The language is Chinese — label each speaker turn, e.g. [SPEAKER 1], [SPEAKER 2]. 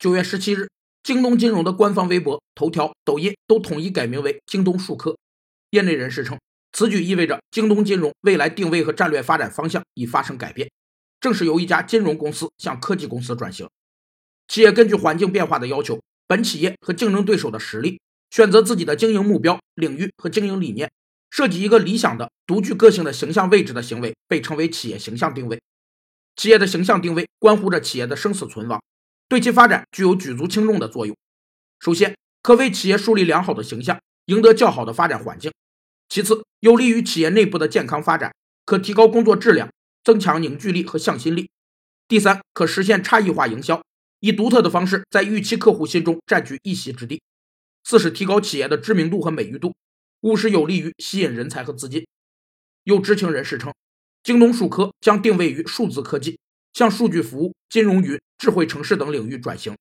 [SPEAKER 1] 九月十七日，京东金融的官方微博、头条、抖音都统一改名为京东数科。业内人士称，此举意味着京东金融未来定位和战略发展方向已发生改变，正是由一家金融公司向科技公司转型。企业根据环境变化的要求，本企业和竞争对手的实力，选择自己的经营目标、领域和经营理念，设计一个理想的、独具个性的形象位置的行为，被称为企业形象定位。企业的形象定位关乎着企业的生死存亡。对其发展具有举足轻重的作用。首先，可为企业树立良好的形象，赢得较好的发展环境；其次，有利于企业内部的健康发展，可提高工作质量，增强凝聚力和向心力；第三，可实现差异化营销，以独特的方式在预期客户心中占据一席之地；四是提高企业的知名度和美誉度；五是有利于吸引人才和资金。有知情人士称，京东数科将定位于数字科技。向数据服务、金融云、智慧城市等领域转型，